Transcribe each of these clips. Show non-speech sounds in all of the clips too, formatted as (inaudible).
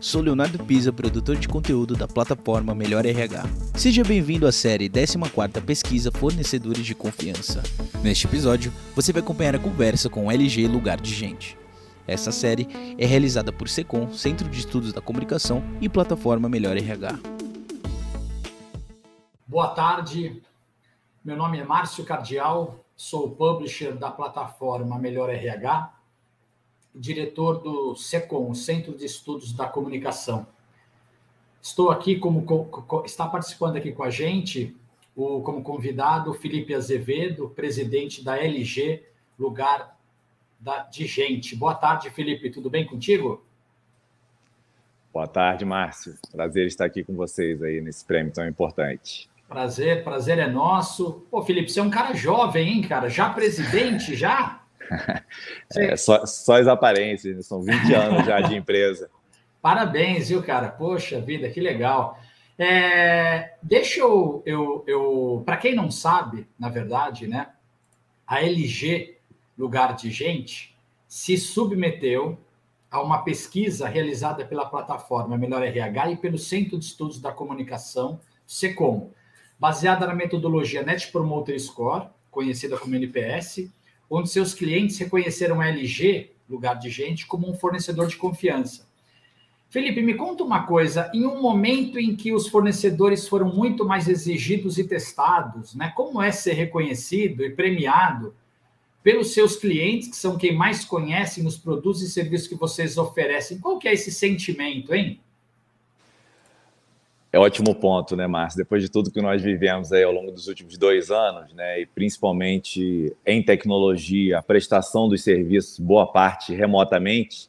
Sou Leonardo Pisa, produtor de conteúdo da plataforma Melhor RH. Seja bem-vindo à série 14ª Pesquisa Fornecedores de Confiança. Neste episódio, você vai acompanhar a conversa com o LG Lugar de Gente. Essa série é realizada por SECOM, Centro de Estudos da Comunicação e plataforma Melhor RH. Boa tarde, meu nome é Márcio Cardial, sou publisher da plataforma Melhor RH diretor do SECOM, Centro de Estudos da Comunicação. Estou aqui como está participando aqui com a gente o, como convidado Felipe Azevedo, presidente da LG, lugar da, de gente. Boa tarde, Felipe. Tudo bem contigo? Boa tarde, Márcio. Prazer estar aqui com vocês aí nesse prêmio tão importante. Prazer, prazer é nosso. Pô, Felipe, você é um cara jovem, hein, cara? Já presidente, já? (laughs) É, só, só as aparências, né? são 20 anos já de empresa. (laughs) Parabéns, viu, cara? Poxa vida, que legal. É, deixa eu, eu, eu para quem não sabe, na verdade, né, a LG, lugar de gente, se submeteu a uma pesquisa realizada pela plataforma Melhor RH e pelo Centro de Estudos da Comunicação, SECOM, baseada na metodologia Net Promoter Score, conhecida como NPS, onde seus clientes reconheceram a LG, lugar de gente, como um fornecedor de confiança. Felipe, me conta uma coisa, em um momento em que os fornecedores foram muito mais exigidos e testados, né? Como é ser reconhecido e premiado pelos seus clientes, que são quem mais conhecem os produtos e serviços que vocês oferecem? Qual que é esse sentimento, hein? É ótimo ponto, né, Márcio? Depois de tudo que nós vivemos aí ao longo dos últimos dois anos, né, e principalmente em tecnologia, a prestação dos serviços, boa parte remotamente,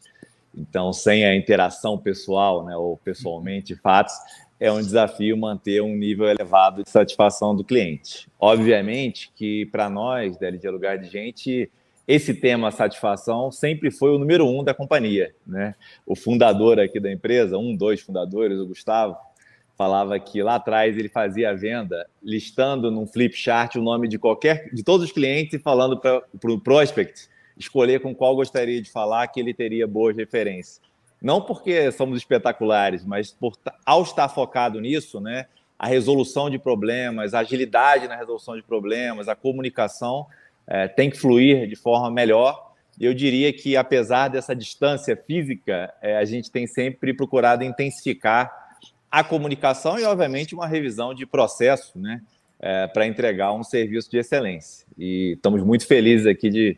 então sem a interação pessoal, né, ou pessoalmente, fatos, é um desafio manter um nível elevado de satisfação do cliente. Obviamente que para nós, da LG Lugar de Gente, esse tema satisfação sempre foi o número um da companhia, né? O fundador aqui da empresa, um, dois fundadores, o Gustavo, falava que lá atrás ele fazia a venda listando num flip chart o nome de qualquer de todos os clientes e falando para o pro prospect escolher com qual gostaria de falar que ele teria boas referências. Não porque somos espetaculares, mas por ao estar focado nisso, né, a resolução de problemas, a agilidade na resolução de problemas, a comunicação é, tem que fluir de forma melhor. Eu diria que apesar dessa distância física, é, a gente tem sempre procurado intensificar a comunicação e, obviamente, uma revisão de processo né, é, para entregar um serviço de excelência. E estamos muito felizes aqui de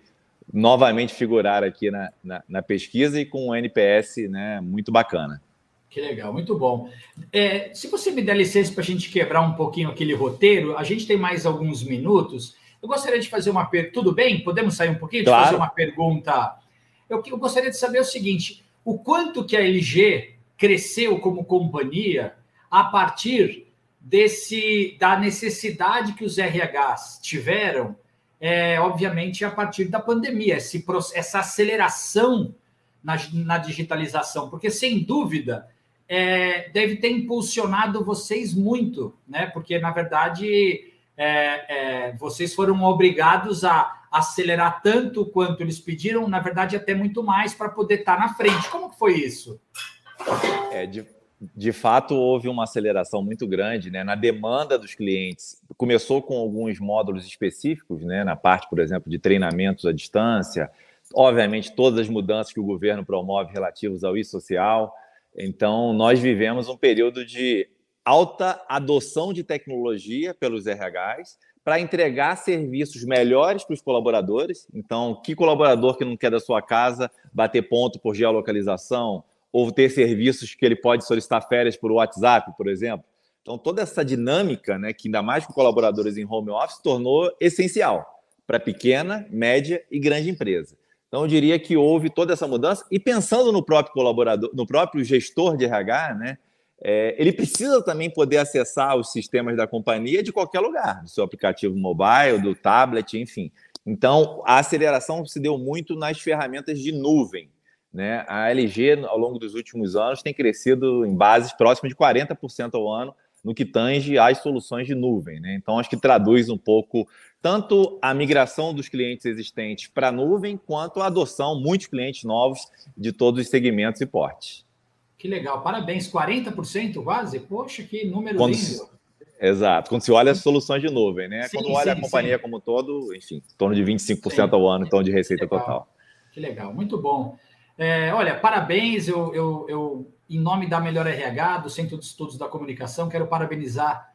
novamente figurar aqui na, na, na pesquisa e com um NPS né, muito bacana. Que legal, muito bom. É, se você me der licença para a gente quebrar um pouquinho aquele roteiro, a gente tem mais alguns minutos. Eu gostaria de fazer uma pergunta. Tudo bem? Podemos sair um pouquinho? Claro. De fazer uma pergunta. Eu, eu gostaria de saber o seguinte: o quanto que a LG cresceu como companhia a partir desse da necessidade que os RHs tiveram, é, obviamente, a partir da pandemia, esse, essa aceleração na, na digitalização, porque sem dúvida é, deve ter impulsionado vocês muito, né? Porque na verdade é, é vocês foram obrigados a acelerar tanto quanto eles pediram, na verdade até muito mais para poder estar na frente. Como que foi isso? É, de, de fato, houve uma aceleração muito grande né, na demanda dos clientes. Começou com alguns módulos específicos, né, na parte, por exemplo, de treinamentos à distância, obviamente, todas as mudanças que o governo promove relativos ao e-social. Então, nós vivemos um período de alta adoção de tecnologia pelos RHs para entregar serviços melhores para os colaboradores. Então, que colaborador que não quer da sua casa bater ponto por geolocalização, ou ter serviços que ele pode solicitar férias por WhatsApp, por exemplo. Então, toda essa dinâmica, né, que ainda mais com colaboradores em home office, tornou essencial para pequena, média e grande empresa. Então, eu diria que houve toda essa mudança. E pensando no próprio colaborador, no próprio gestor de RH, né, é, ele precisa também poder acessar os sistemas da companhia de qualquer lugar, do seu aplicativo mobile, do tablet, enfim. Então, a aceleração se deu muito nas ferramentas de nuvem, né? A LG, ao longo dos últimos anos, tem crescido em bases próximas de 40% ao ano no que tange às soluções de nuvem. Né? Então, acho que traduz um pouco tanto a migração dos clientes existentes para a nuvem, quanto a adoção, muitos clientes novos de todos os segmentos e portes. Que legal, parabéns, 40% quase? Poxa, que número Quando... lindo. Exato. Quando se olha as soluções de nuvem, né? Sim, Quando olha sim, a companhia sim. como todo, enfim, em torno de 25% ao ano, então, de receita que total. Que legal, muito bom. É, olha, parabéns, eu, eu, eu, em nome da Melhor RH, do Centro de Estudos da Comunicação, quero parabenizar,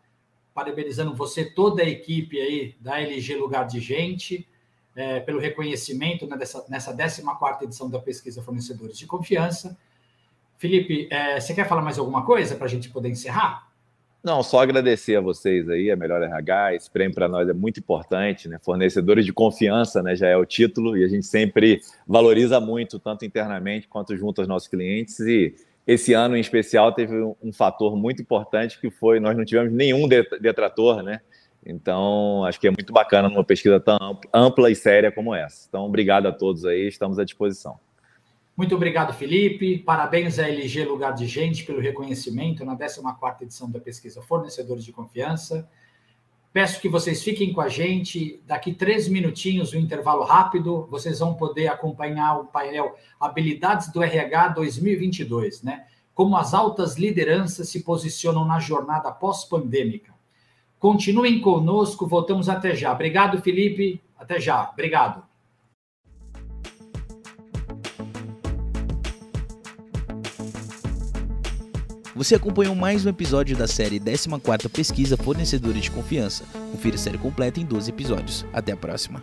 parabenizando você, toda a equipe aí da LG Lugar de Gente, é, pelo reconhecimento né, nessa 14 edição da Pesquisa Fornecedores de Confiança. Felipe, é, você quer falar mais alguma coisa para a gente poder encerrar? Não, só agradecer a vocês aí, a Melhor RH. Esse prêmio para nós é muito importante, né? Fornecedores de confiança, né? Já é o título e a gente sempre valoriza muito, tanto internamente quanto junto aos nossos clientes. E esse ano em especial teve um fator muito importante que foi nós não tivemos nenhum detrator, né? Então, acho que é muito bacana numa pesquisa tão ampla e séria como essa. Então, obrigado a todos aí, estamos à disposição. Muito obrigado, Felipe. Parabéns à LG Lugar de Gente pelo reconhecimento na 14ª edição da pesquisa Fornecedores de Confiança. Peço que vocês fiquem com a gente. Daqui três minutinhos, um intervalo rápido, vocês vão poder acompanhar o painel Habilidades do RH 2022, né? Como as altas lideranças se posicionam na jornada pós-pandêmica. Continuem conosco, voltamos até já. Obrigado, Felipe. Até já. Obrigado. Você acompanhou mais um episódio da série 14ª Pesquisa Fornecedores de Confiança. Confira a série completa em 12 episódios. Até a próxima.